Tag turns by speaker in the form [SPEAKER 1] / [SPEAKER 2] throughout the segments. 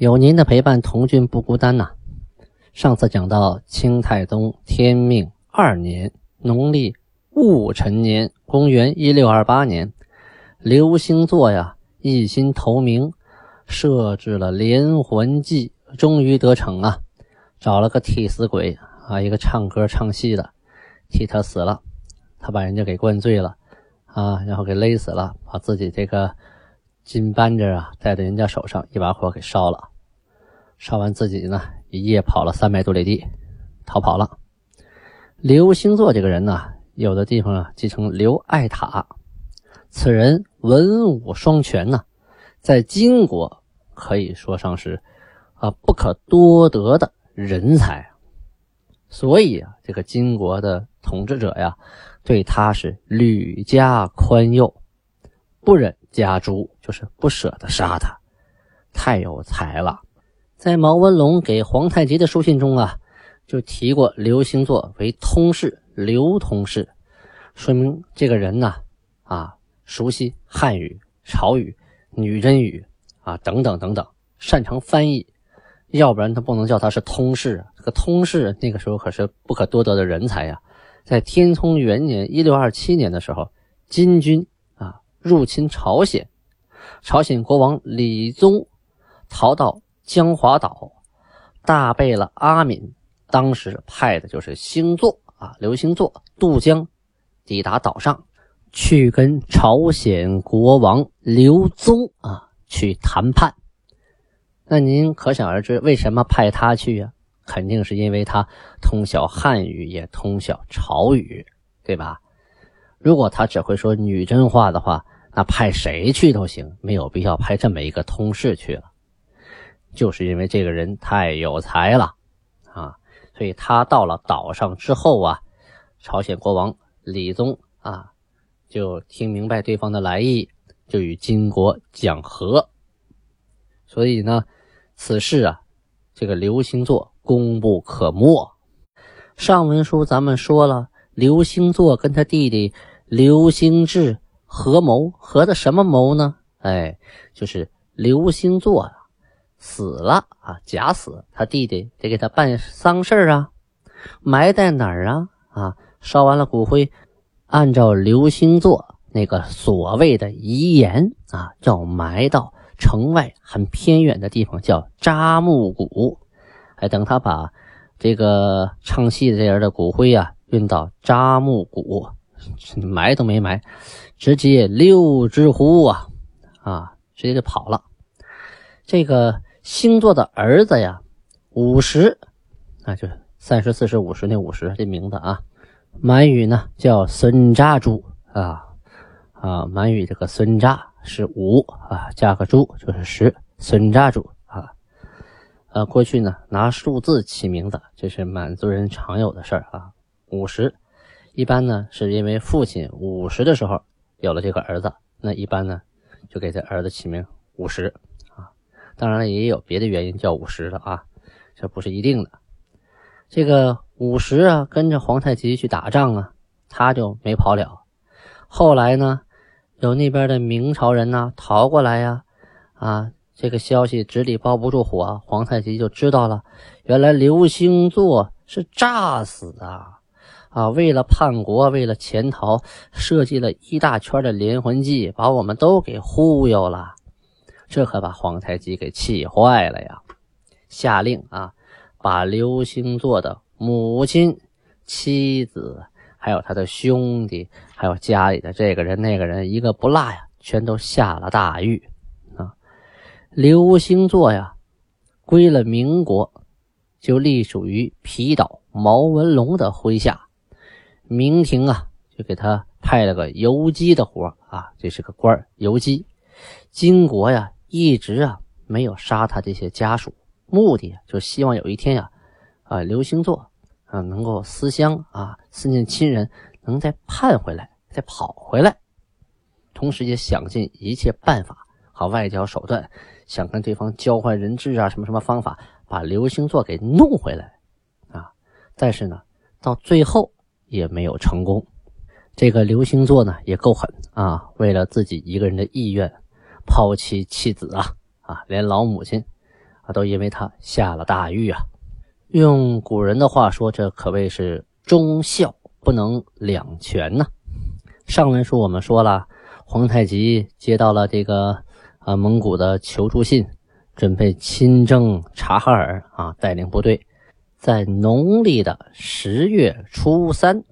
[SPEAKER 1] 有您的陪伴，童俊不孤单呐。上次讲到清太宗天命二年，农历戊辰年，公元一六二八年，刘星座呀一心投明，设置了连环计，终于得逞啊！找了个替死鬼啊，一个唱歌唱戏的，替他死了，他把人家给灌醉了啊，然后给勒死了，把自己这个。金扳指啊，戴在人家手上，一把火给烧了。烧完自己呢，一夜跑了三百多里地，逃跑了。刘星座这个人呢，有的地方啊，继承刘爱塔。此人文武双全呢，在金国可以说上是啊不可多得的人才。所以啊，这个金国的统治者呀，对他是屡加宽宥，不忍。家诛就是不舍得杀他，太有才了。在毛文龙给皇太极的书信中啊，就提过刘星座为通事，刘通事，说明这个人呢啊熟悉汉语、朝语、女真语啊等等等等，擅长翻译。要不然他不能叫他是通事。这个通事那个时候可是不可多得的人才呀。在天聪元年（一六二七年）的时候，金军。入侵朝鲜，朝鲜国王李宗逃到江华岛，大贝勒阿敏当时派的就是星座啊，刘星座渡江抵达岛上，去跟朝鲜国王刘宗啊去谈判。那您可想而知，为什么派他去呀？肯定是因为他通晓汉语，也通晓朝语，对吧？如果他只会说女真话的话，那派谁去都行，没有必要派这么一个通事去了。就是因为这个人太有才了啊，所以他到了岛上之后啊，朝鲜国王李宗啊就听明白对方的来意，就与金国讲和。所以呢，此事啊，这个刘星座功不可没。上文书咱们说了，刘星座跟他弟弟刘星志。合谋合的什么谋呢？哎，就是刘星座啊，死了啊，假死，他弟弟得给他办丧事啊，埋在哪儿啊？啊，烧完了骨灰，按照刘星座那个所谓的遗言啊，要埋到城外很偏远的地方，叫扎木谷。哎，等他把这个唱戏的这人的骨灰啊运到扎木谷，埋都没埋。直接溜之乎啊啊！直接就跑了。这个星座的儿子呀，五十啊，就是三十、四十、五十那五十这名字啊，满语呢叫孙扎珠啊啊，满语这个孙扎是五啊，加个珠就是十，孙扎珠啊。呃，过去呢拿数字起名字，这是满族人常有的事儿啊。五十一般呢是因为父亲五十的时候。有了这个儿子，那一般呢，就给这儿子起名五十啊。当然了，也有别的原因叫五十的啊，这不是一定的。这个五十啊，跟着皇太极去打仗啊，他就没跑了。后来呢，有那边的明朝人呢逃过来呀，啊，这个消息纸里包不住火，皇太极就知道了，原来刘星座是诈死的。啊，为了叛国，为了潜逃，设计了一大圈的连环计，把我们都给忽悠了。这可把皇太极给气坏了呀！下令啊，把刘星座的母亲、妻子，还有他的兄弟，还有家里的这个人那个人，一个不落呀，全都下了大狱啊。刘星座呀，归了民国，就隶属于皮岛毛文龙的麾下。明廷啊，就给他派了个游击的活啊，这是个官游击。金国呀，一直啊没有杀他这些家属，目的就希望有一天呀，啊，刘星座啊能够思乡啊，思念亲人，能再盼回来，再跑回来，同时也想尽一切办法和外交手段，想跟对方交换人质啊，什么什么方法，把刘星座给弄回来啊。但是呢，到最后也没有成功。这个刘星座呢也够狠啊，为了自己一个人的意愿，抛妻弃子啊啊，连老母亲啊。都因为他下了大狱啊！用古人的话说，这可谓是忠孝不能两全呐。上文书我们说了，皇太极接到了这个啊蒙古的求助信，准备亲征察哈尔啊，带领部队在农历的十月初三，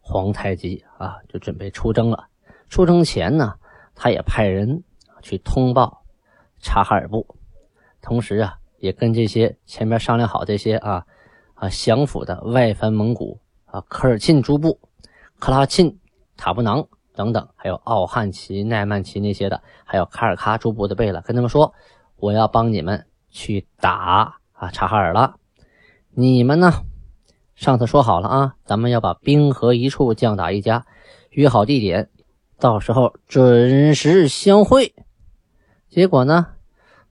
[SPEAKER 1] 皇太极啊就准备出征了。出征前呢，他也派人去通报察哈尔部。同时啊，也跟这些前面商量好这些啊啊降服的外藩蒙古啊科尔沁诸部、克拉沁、塔布囊等等，还有奥汉旗、奈曼旗那些的，还有卡尔喀诸部的贝勒，跟他们说，我要帮你们去打啊察哈尔了。你们呢，上次说好了啊，咱们要把兵合一处，将打一家，约好地点，到时候准时相会。结果呢？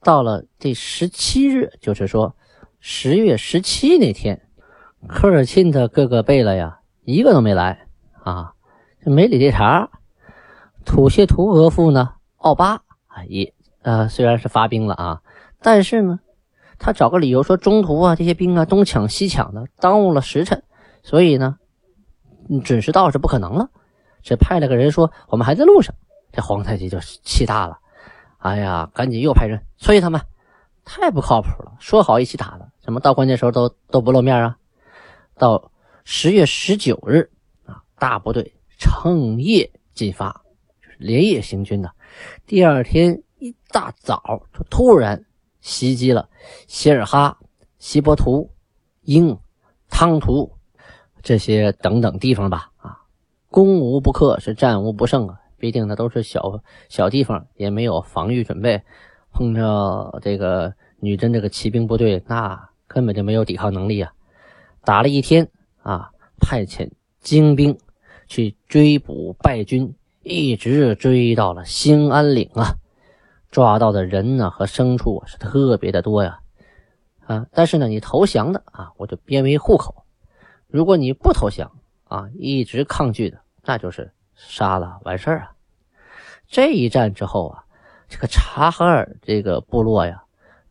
[SPEAKER 1] 到了第十七日，就是说十月十七那天，科尔沁的各个贝勒呀，一个都没来啊，没理这茬。土谢图额驸呢，奥巴啊也呃虽然是发兵了啊，但是呢，他找个理由说中途啊这些兵啊东抢西抢的，耽误了时辰，所以呢准时到是不可能了。只派了个人说我们还在路上，这皇太极就气大了。哎呀，赶紧又派人催他们，太不靠谱了！说好一起打的，怎么到关键时候都都不露面啊？到十月十九日啊，大部队乘夜进发，连夜行军的。第二天一大早，就突然袭击了希尔哈、锡伯图、英、汤图这些等等地方吧。啊，攻无不克，是战无不胜啊！毕竟那都是小小地方，也没有防御准备，碰着这个女真这个骑兵部队，那根本就没有抵抗能力啊！打了一天啊，派遣精兵去追捕败军，一直追到了兴安岭啊，抓到的人呢和牲畜是特别的多呀，啊！但是呢，你投降的啊，我就编为户口；如果你不投降啊，一直抗拒的，那就是杀了完事儿啊！这一战之后啊，这个察哈尔这个部落呀，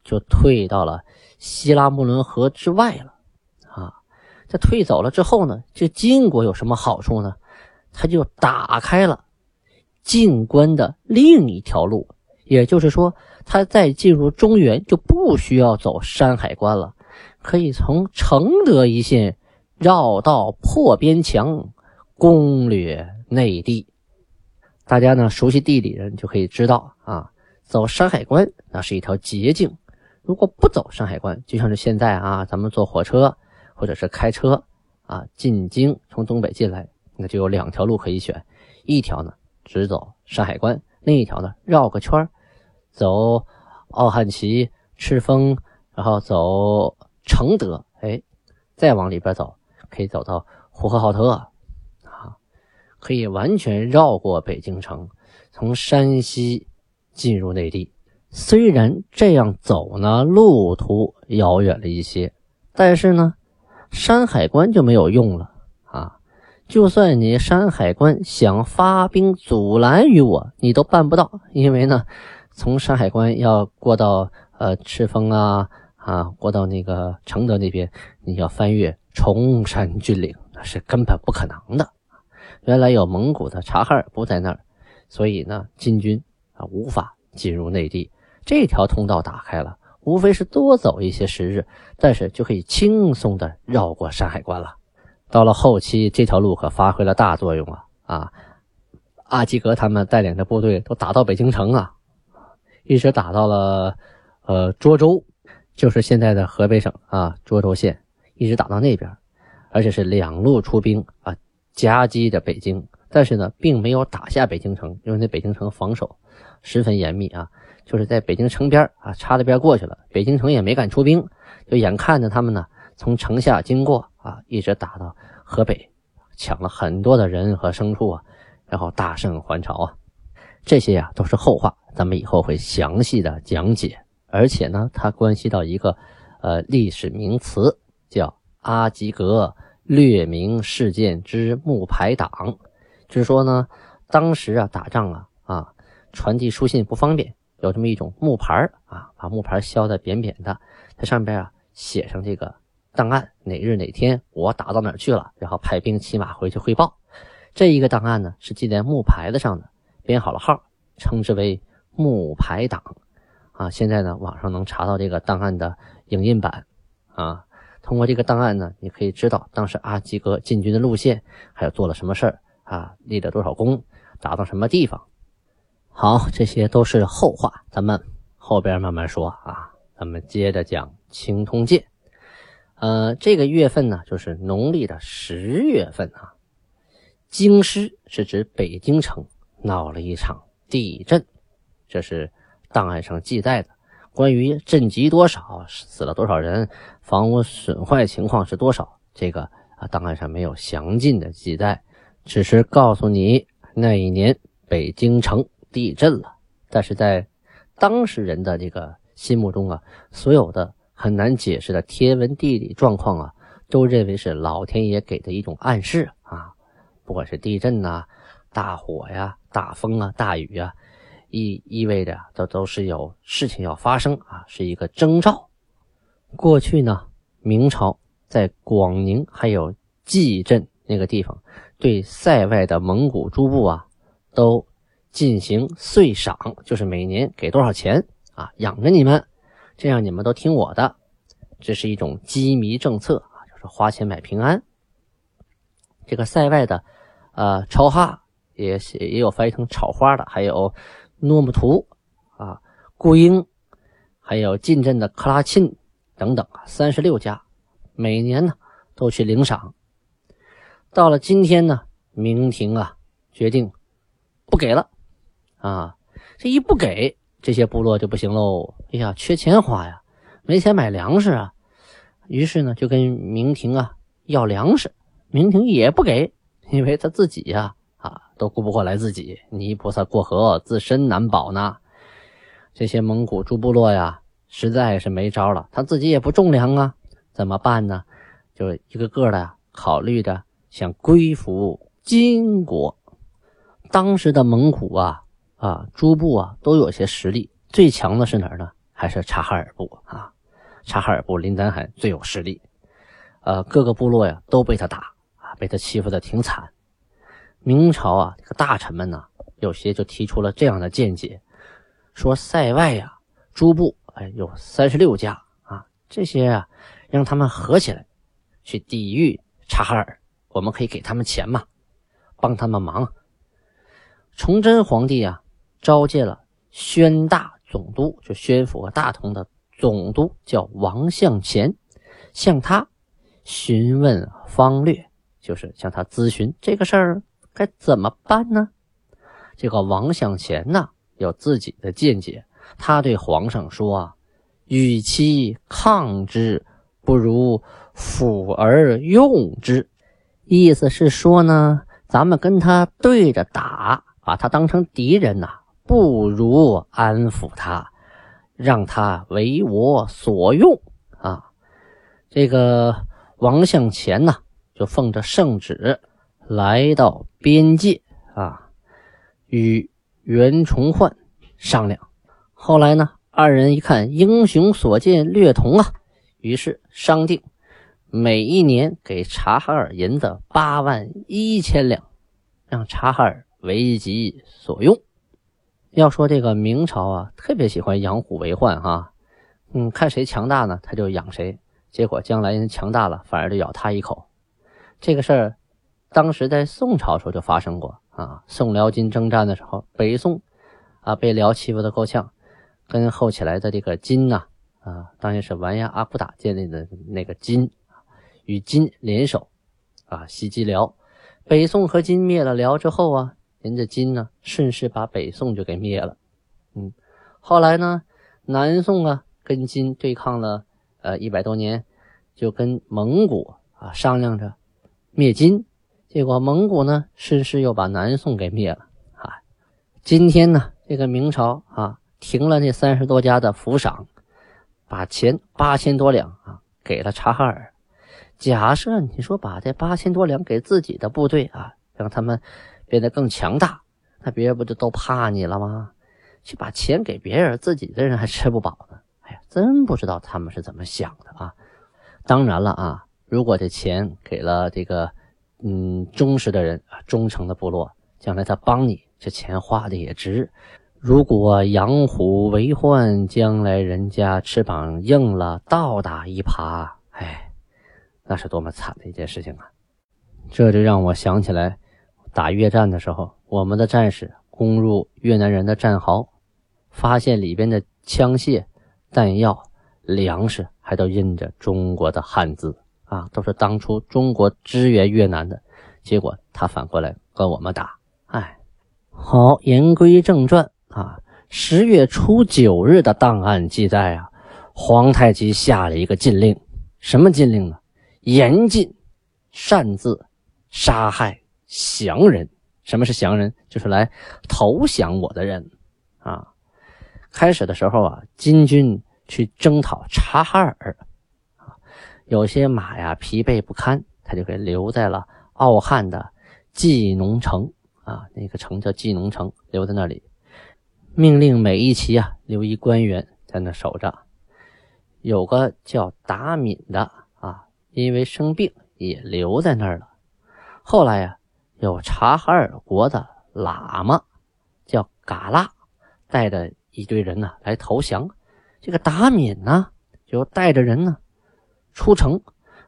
[SPEAKER 1] 就退到了西拉木伦河之外了。啊，这退走了之后呢，这晋国有什么好处呢？他就打开了进关的另一条路，也就是说，他再进入中原就不需要走山海关了，可以从承德一线绕道破边墙，攻略内地。大家呢熟悉地理人就可以知道啊，走山海关那是一条捷径。如果不走山海关，就像是现在啊，咱们坐火车或者是开车啊进京，从东北进来，那就有两条路可以选。一条呢直走山海关，另一条呢绕个圈走奥汉旗、赤峰，然后走承德，哎，再往里边走，可以走到呼和浩特啊。可以完全绕过北京城，从山西进入内地。虽然这样走呢，路途遥远了一些，但是呢，山海关就没有用了啊！就算你山海关想发兵阻拦于我，你都办不到，因为呢，从山海关要过到呃赤峰啊啊，过到那个承德那边，你要翻越崇山峻岭，那是根本不可能的。原来有蒙古的察哈尔部在那儿，所以呢，金军啊无法进入内地。这条通道打开了，无非是多走一些时日，但是就可以轻松的绕过山海关了。到了后期，这条路可发挥了大作用啊！啊，阿基格他们带领的部队都打到北京城啊，一直打到了呃涿州，就是现在的河北省啊涿州县，一直打到那边，而且是两路出兵啊。夹击着北京，但是呢，并没有打下北京城，因为那北京城防守十分严密啊。就是在北京城边啊，插着边过去了。北京城也没敢出兵，就眼看着他们呢从城下经过啊，一直打到河北，抢了很多的人和牲畜啊，然后大胜还朝啊。这些呀都是后话，咱们以后会详细的讲解。而且呢，它关系到一个呃历史名词，叫阿吉格略明事件之木牌党，就是说呢，当时啊打仗啊啊传递书信不方便。有这么一种木牌啊，把木牌削的扁扁的，在上边啊写上这个档案，哪日哪天我打到哪儿去了，然后派兵骑马回去汇报。这一个档案呢是记在木牌子上的，编好了号，称之为木牌档啊。现在呢网上能查到这个档案的影印版啊。通过这个档案呢，你可以知道当时阿基哥进军的路线，还有做了什么事儿啊，立了多少功，打到什么地方。好，这些都是后话，咱们后边慢慢说啊。咱们接着讲《青铜剑》。呃，这个月份呢，就是农历的十月份啊。京师是指北京城闹了一场地震，这是档案上记载的。关于震级多少、死了多少人、房屋损坏情况是多少，这个啊档案上没有详尽的记载，只是告诉你那一年北京城。地震了，但是在当事人的这个心目中啊，所有的很难解释的天文地理状况啊，都认为是老天爷给的一种暗示啊。不管是地震呐、大火呀、大风啊、大雨啊，意意味着都都是有事情要发生啊，是一个征兆。过去呢，明朝在广宁还有蓟镇那个地方，对塞外的蒙古诸部啊，都。进行岁赏，就是每年给多少钱啊，养着你们，这样你们都听我的，这是一种羁縻政策啊，就是花钱买平安。这个塞外的，呃，超哈也也有翻译成草花的，还有诺木图啊、顾英，还有近镇的克拉沁等等啊，三十六家，每年呢都去领赏。到了今天呢，明廷啊决定不给了。啊，这一不给这些部落就不行喽。哎呀，缺钱花呀，没钱买粮食啊。于是呢，就跟明廷啊要粮食，明廷也不给，因为他自己呀都顾不过来自己。泥菩萨过河，自身难保呢。这些蒙古诸部落呀，实在是没招了，他自己也不种粮啊，怎么办呢？就一个个的考虑着想归服金国。当时的蒙古啊。啊，诸部啊都有些实力，最强的是哪儿呢？还是察哈尔部啊？察哈尔部林丹汗最有实力，呃，各个部落呀都被他打啊，被他欺负的挺惨。明朝啊，这个大臣们呢，有些就提出了这样的见解，说塞外呀，诸部哎有三十六家啊，这些啊让他们合起来去抵御察哈尔，我们可以给他们钱嘛，帮他们忙。崇祯皇帝啊。召见了宣大总督，就宣府和大同的总督，叫王向前，向他询问方略，就是向他咨询这个事儿该怎么办呢？这个王向前呢有自己的见解，他对皇上说啊：“与其抗之，不如辅而用之。”意思是说呢，咱们跟他对着打，把他当成敌人呐。不如安抚他，让他为我所用啊！这个王向前呢，就奉着圣旨来到边界啊，与袁崇焕商量。后来呢，二人一看英雄所见略同啊，于是商定每一年给察哈尔银子八万一千两，让察哈尔为己所用。要说这个明朝啊，特别喜欢养虎为患哈，嗯，看谁强大呢，他就养谁，结果将来人强大了，反而就咬他一口。这个事儿，当时在宋朝时候就发生过啊。宋辽金征战的时候，北宋啊被辽欺负的够呛，跟后起来的这个金呐啊，当然是完颜阿骨打建立的那个金，与金联手啊袭击辽。北宋和金灭了辽之后啊。人家金呢，顺势把北宋就给灭了。嗯，后来呢，南宋啊跟金对抗了呃一百多年，就跟蒙古啊商量着灭金，结果蒙古呢顺势又把南宋给灭了啊。今天呢，这个明朝啊停了那三十多家的府赏，把钱八千多两啊给了察哈尔。假设你说把这八千多两给自己的部队啊，让他们变得更强大，那别人不就都怕你了吗？去把钱给别人，自己的人还吃不饱呢。哎呀，真不知道他们是怎么想的啊！当然了啊，如果这钱给了这个嗯忠实的人啊，忠诚的部落，将来他帮你，这钱花的也值。如果养虎为患，将来人家翅膀硬了，倒打一耙，哎，那是多么惨的一件事情啊！这就让我想起来，打越战的时候，我们的战士攻入越南人的战壕。发现里边的枪械、弹药、粮食还都印着中国的汉字啊，都是当初中国支援越南的。结果他反过来跟我们打，哎，好，言归正传啊。十月初九日的档案记载啊，皇太极下了一个禁令，什么禁令呢？严禁擅自杀害降人。什么是降人？就是来投降我的人啊。开始的时候啊，金军去征讨察哈尔，有些马呀疲惫不堪，他就给留在了傲汉的济农城啊，那个城叫济农城，留在那里，命令每一旗啊留一官员在那守着。有个叫达敏的啊，因为生病也留在那儿了。后来呀，有察哈尔国的喇嘛叫嘎拉，带着。一堆人呢来投降，这个达敏呢就带着人呢出城，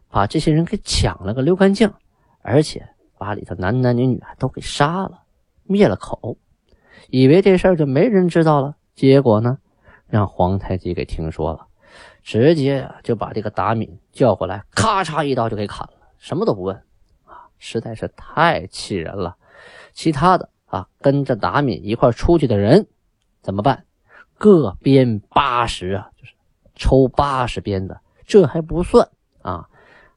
[SPEAKER 1] 把这些人给抢了个溜干净，而且把里头男男女女都给杀了，灭了口，以为这事儿就没人知道了。结果呢，让皇太极给听说了，直接就把这个达敏叫过来，咔嚓一刀就给砍了，什么都不问啊，实在是太气人了。其他的啊，跟着达敏一块出去的人怎么办？各鞭八十啊，就是抽八十鞭子，这还不算啊，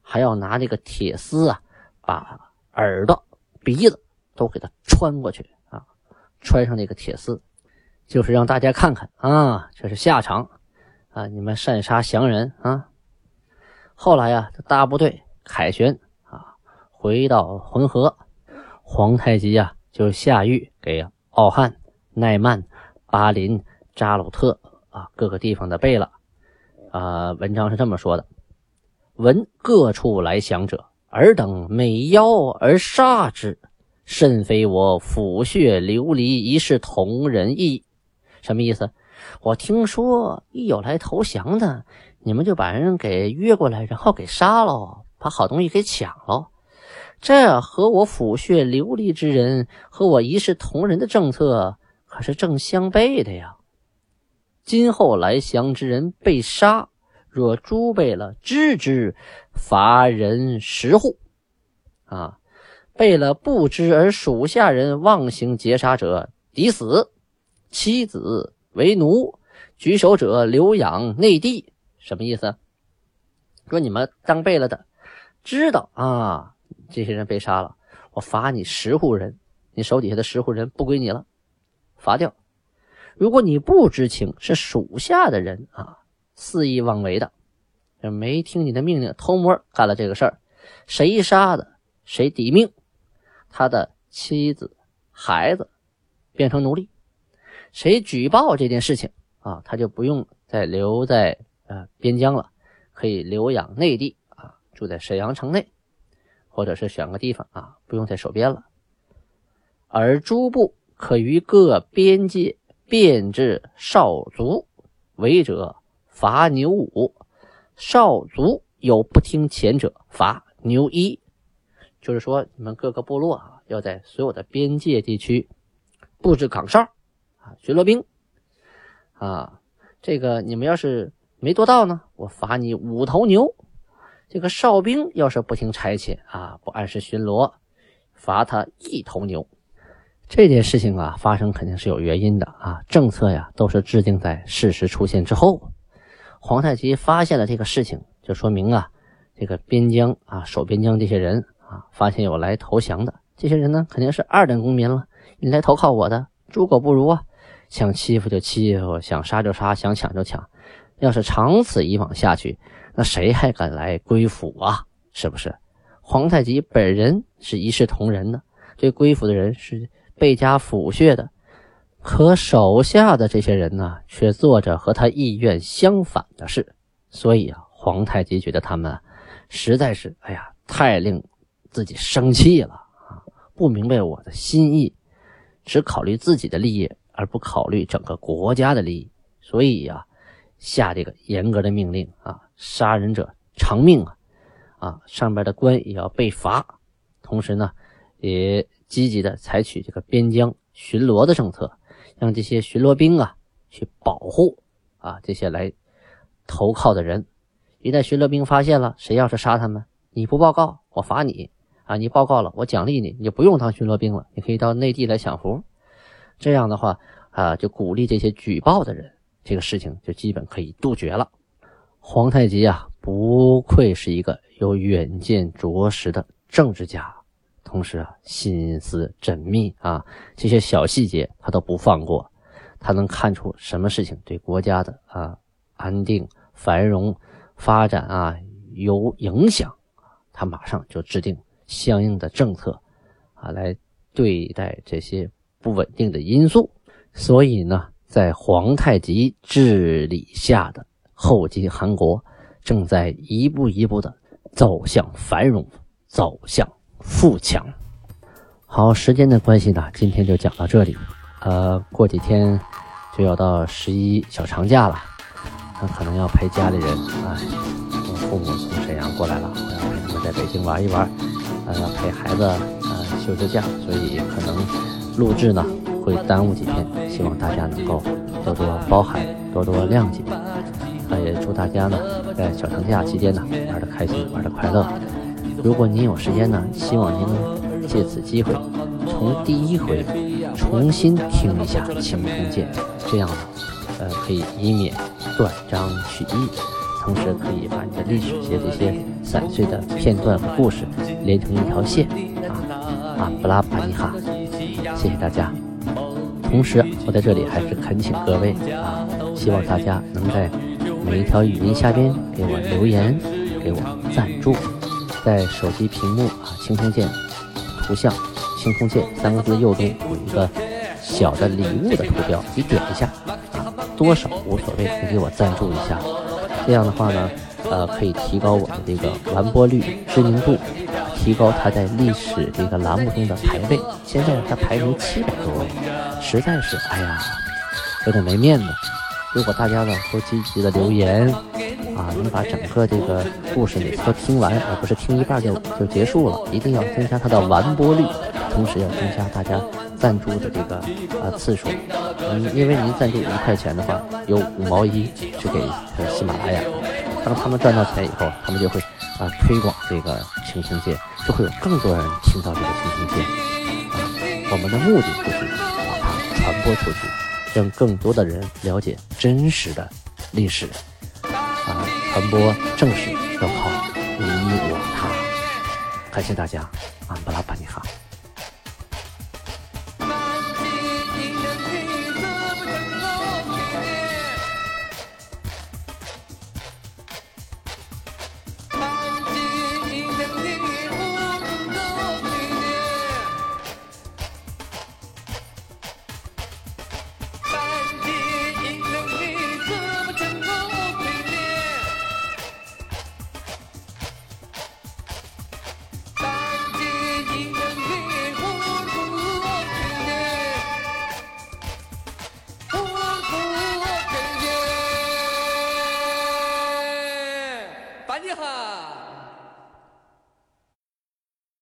[SPEAKER 1] 还要拿这个铁丝啊，把耳朵、鼻子都给他穿过去啊，穿上那个铁丝，就是让大家看看啊，这是下场啊，你们擅杀降人啊。后来呀，这大部队凯旋啊，回到浑河，皇太极呀就下狱给奥汉、奈曼、巴林。扎鲁特啊，各个地方的贝勒啊，文章是这么说的：闻各处来降者，尔等每邀而杀之，甚非我抚血流离一视同仁意。什么意思？我听说一有来投降的，你们就把人给约过来，然后给杀了，把好东西给抢了。这和我抚血流离之人和我一视同仁的政策可是正相悖的呀。今后来降之人被杀，若诸贝勒知之，罚人十户。啊，贝勒不知而属下人妄行劫杀者，抵死；妻子为奴，举手者留养内地。什么意思？说你们当贝勒的知道啊，这些人被杀了，我罚你十户人，你手底下的十户人不归你了，罚掉。如果你不知情，是属下的人啊，肆意妄为的，没听你的命令，偷摸干了这个事儿，谁杀的谁抵命，他的妻子、孩子变成奴隶，谁举报这件事情啊，他就不用再留在呃边疆了，可以留养内地啊，住在沈阳城内，或者是选个地方啊，不用再守边了，而诸部可于各边界。变至少卒，违者罚牛五；少卒有不听前者，罚牛一。就是说，你们各个部落啊，要在所有的边界地区布置岗哨啊，巡逻兵啊。这个你们要是没做到呢，我罚你五头牛。这个哨兵要是不听差遣啊，不按时巡逻，罚他一头牛。这件事情啊，发生肯定是有原因的啊。政策呀，都是制定在事实出现之后。皇太极发现了这个事情，就说明啊，这个边疆啊，守边疆这些人啊，发现有来投降的这些人呢，肯定是二等公民了。你来投靠我的，猪狗不如啊！想欺负就欺负，想杀就杀，想抢就抢。要是长此以往下去，那谁还敢来归附啊？是不是？皇太极本人是一视同仁的，对归附的人是倍加抚恤的。可手下的这些人呢，却做着和他意愿相反的事。所以啊，皇太极觉得他们实在是，哎呀，太令自己生气了啊！不明白我的心意，只考虑自己的利益，而不考虑整个国家的利益。所以呀。下这个严格的命令啊，杀人者偿命啊，啊，上边的官也要被罚。同时呢，也积极的采取这个边疆巡逻的政策，让这些巡逻兵啊去保护啊这些来投靠的人。一旦巡逻兵发现了谁要是杀他们，你不报告我罚你啊，你报告了我奖励你，你就不用当巡逻兵了，你可以到内地来享福。这样的话啊，就鼓励这些举报的人。这个事情就基本可以杜绝了。皇太极啊，不愧是一个有远见卓识的政治家，同时啊，心思缜密啊，这些小细节他都不放过。他能看出什么事情对国家的啊安定、繁荣、发展啊有影响，他马上就制定相应的政策啊来对待这些不稳定的因素。所以呢。在皇太极治理下的后金韩国，正在一步一步的走向繁荣，走向富强。好，时间的关系呢，今天就讲到这里。呃，过几天就要到十一小长假了，那可能要陪家里人啊，我父母从沈阳过来了，要陪他们在北京玩一玩，呃，陪孩子呃休休假，所以可能录制呢。会耽误几天，希望大家能够多多包涵，多多谅解。那也祝大家呢，在小长假期间呢，玩的开心，玩的快乐。如果您有时间呢，希望您能借此机会，从第一回重新听一下《青铜剑》，这样呢，呃，可以以免断章取义，同时可以把你的历史些这些散碎的片段和故事连成一条线。啊啊，布拉巴尼哈，谢谢大家。同时，我在这里还是恳请各位啊，希望大家能在每一条语音下边给我留言，给我赞助，在手机屏幕啊，青空键图像，青空键三个字右中有一个小的礼物的图标，你点一下啊，多少无所谓，你给我赞助一下，这样的话呢，呃，可以提高我的这个完播率、知名度。提高他在历史这个栏目中的排位，现在他排名七百多位，实在是哎呀，有点没面子。如果大家呢都积极的留言啊，能把整个这个故事每次都听完，而不是听一半就就结束了，一定要增加它的完播率，同时要增加大家赞助的这个啊次数。嗯，因为您赞助一块钱的话，有五毛一去给喜马拉雅，当他们赚到钱以后，他们就会。啊，推广这个青铜剑，就会有更多人听到这个青铜剑。啊，我们的目的就是把它传播出去，让更多的人了解真实的历史。传播正是要靠你我他。感谢大家，啊。